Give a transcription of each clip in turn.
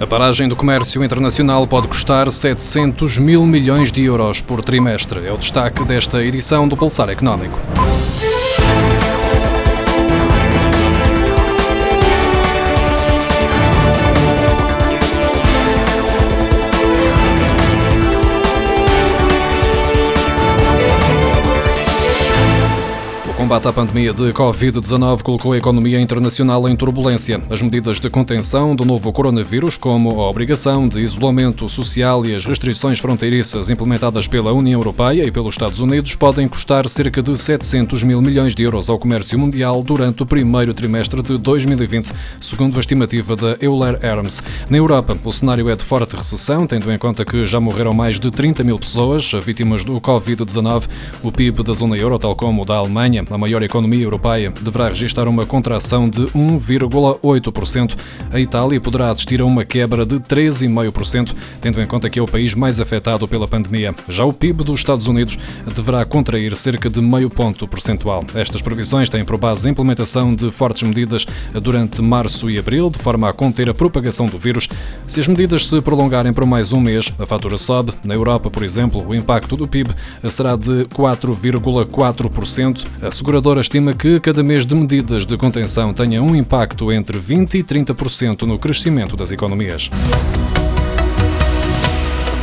A paragem do comércio internacional pode custar 700 mil milhões de euros por trimestre. É o destaque desta edição do Pulsar Económico. Combate à pandemia de Covid-19 colocou a economia internacional em turbulência. As medidas de contenção do novo coronavírus, como a obrigação de isolamento social e as restrições fronteiriças implementadas pela União Europeia e pelos Estados Unidos, podem custar cerca de 700 mil milhões de euros ao comércio mundial durante o primeiro trimestre de 2020, segundo a estimativa da Euler Hermes. Na Europa, o cenário é de forte recessão, tendo em conta que já morreram mais de 30 mil pessoas vítimas do Covid-19. O PIB da zona euro, tal como o da Alemanha, a maior economia europeia, deverá registrar uma contração de 1,8%. A Itália poderá assistir a uma quebra de 13,5%, tendo em conta que é o país mais afetado pela pandemia. Já o PIB dos Estados Unidos deverá contrair cerca de meio ponto percentual. Estas previsões têm por base a implementação de fortes medidas durante março e abril, de forma a conter a propagação do vírus. Se as medidas se prolongarem por mais um mês, a fatura sobe. Na Europa, por exemplo, o impacto do PIB será de 4,4%. A seguradora estima que cada mês de medidas de contenção tenha um impacto entre 20% e 30% no crescimento das economias.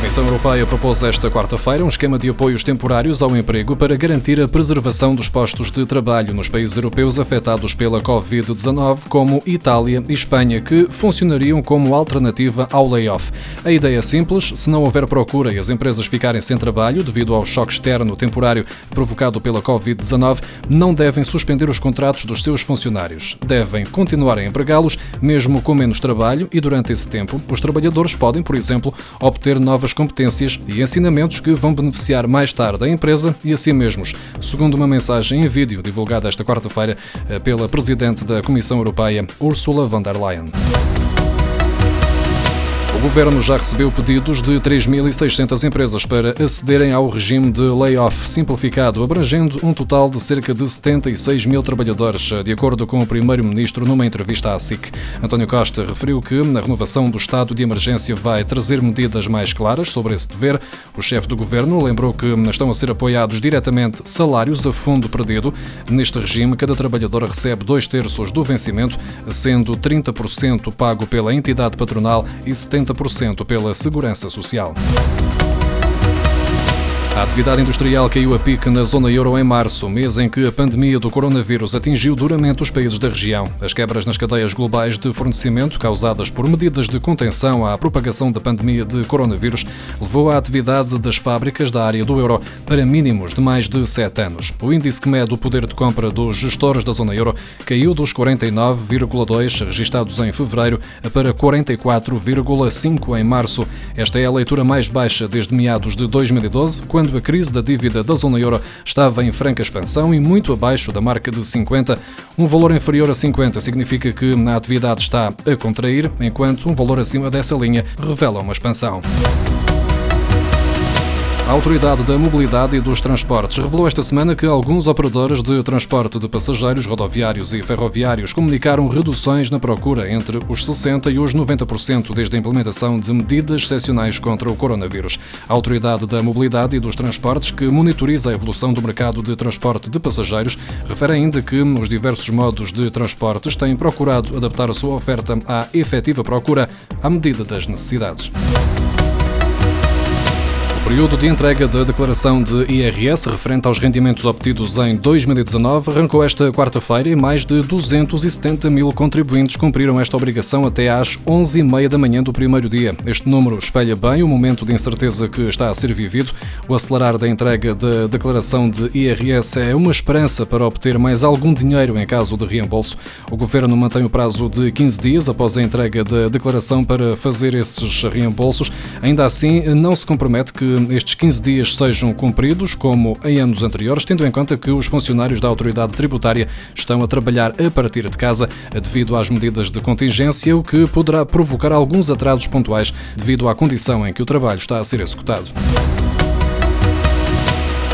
Comissão Europeia propôs esta quarta-feira um esquema de apoios temporários ao emprego para garantir a preservação dos postos de trabalho nos países europeus afetados pela Covid-19, como Itália e Espanha, que funcionariam como alternativa ao layoff. A ideia é simples: se não houver procura e as empresas ficarem sem trabalho devido ao choque externo temporário provocado pela Covid-19, não devem suspender os contratos dos seus funcionários. Devem continuar a empregá-los, mesmo com menos trabalho, e durante esse tempo, os trabalhadores podem, por exemplo, obter novas competências e ensinamentos que vão beneficiar mais tarde a empresa e a si mesmos, segundo uma mensagem em vídeo divulgada esta quarta-feira eh, pela Presidente da Comissão Europeia, Ursula von der Leyen. Governo já recebeu pedidos de 3.600 empresas para acederem ao regime de layoff simplificado, abrangendo um total de cerca de 76 mil trabalhadores, de acordo com o primeiro-ministro numa entrevista à SIC. António Costa referiu que a renovação do estado de emergência vai trazer medidas mais claras sobre esse dever. O chefe do governo lembrou que estão a ser apoiados diretamente salários a fundo perdido. Neste regime, cada trabalhador recebe dois terços do vencimento, sendo 30% pago pela entidade patronal e 70% 50% pela Segurança Social. A atividade industrial caiu a pique na zona euro em março, mês em que a pandemia do coronavírus atingiu duramente os países da região. As quebras nas cadeias globais de fornecimento, causadas por medidas de contenção à propagação da pandemia de coronavírus, levou a atividade das fábricas da área do euro para mínimos de mais de sete anos. O índice que mede o poder de compra dos gestores da zona euro caiu dos 49,2 registados em fevereiro para 44,5 em março. Esta é a leitura mais baixa desde meados de 2012, quando quando a crise da dívida da zona euro estava em franca expansão e muito abaixo da marca de 50. Um valor inferior a 50 significa que a atividade está a contrair, enquanto um valor acima dessa linha revela uma expansão. A Autoridade da Mobilidade e dos Transportes revelou esta semana que alguns operadores de transporte de passageiros rodoviários e ferroviários comunicaram reduções na procura entre os 60% e os 90% desde a implementação de medidas excepcionais contra o coronavírus. A Autoridade da Mobilidade e dos Transportes, que monitoriza a evolução do mercado de transporte de passageiros, refere ainda que os diversos modos de transportes têm procurado adaptar a sua oferta à efetiva procura à medida das necessidades período de entrega da declaração de IRS referente aos rendimentos obtidos em 2019 arrancou esta quarta-feira e mais de 270 mil contribuintes cumpriram esta obrigação até às 11h30 da manhã do primeiro dia. Este número espelha bem o momento de incerteza que está a ser vivido. O acelerar da entrega da declaração de IRS é uma esperança para obter mais algum dinheiro em caso de reembolso. O governo mantém o prazo de 15 dias após a entrega da declaração para fazer esses reembolsos. Ainda assim, não se compromete que estes 15 dias sejam cumpridos, como em anos anteriores, tendo em conta que os funcionários da autoridade tributária estão a trabalhar a partir de casa devido às medidas de contingência, o que poderá provocar alguns atrasos pontuais devido à condição em que o trabalho está a ser executado.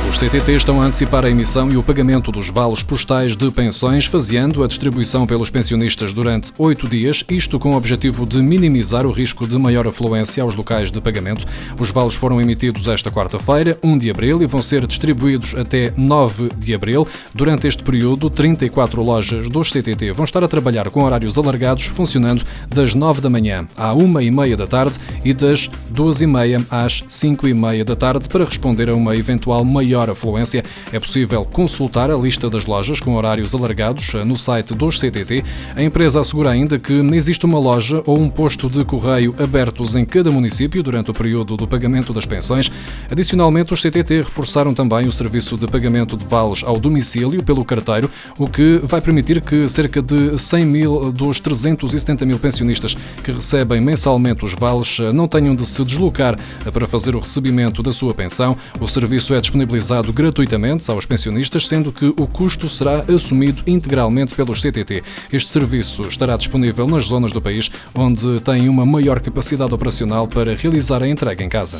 Os CTT estão a antecipar a emissão e o pagamento dos vales postais de pensões, fazendo a distribuição pelos pensionistas durante oito dias, isto com o objetivo de minimizar o risco de maior afluência aos locais de pagamento. Os vales foram emitidos esta quarta-feira, 1 de abril, e vão ser distribuídos até 9 de abril. Durante este período, 34 lojas dos CTT vão estar a trabalhar com horários alargados, funcionando das 9 da manhã à 1 e meia da tarde e das 2 e meia às 5 e meia da tarde para responder a uma eventual maior maior afluência, é possível consultar a lista das lojas com horários alargados no site dos CTT. A empresa assegura ainda que existe uma loja ou um posto de correio abertos em cada município durante o período do pagamento das pensões. Adicionalmente, os CTT reforçaram também o serviço de pagamento de vales ao domicílio pelo carteiro, o que vai permitir que cerca de 100 mil dos 370 mil pensionistas que recebem mensalmente os vales não tenham de se deslocar para fazer o recebimento da sua pensão. O serviço é disponibilizado gratuitamente aos pensionistas, sendo que o custo será assumido integralmente pelos CTT. Este serviço estará disponível nas zonas do país onde tem uma maior capacidade operacional para realizar a entrega em casa.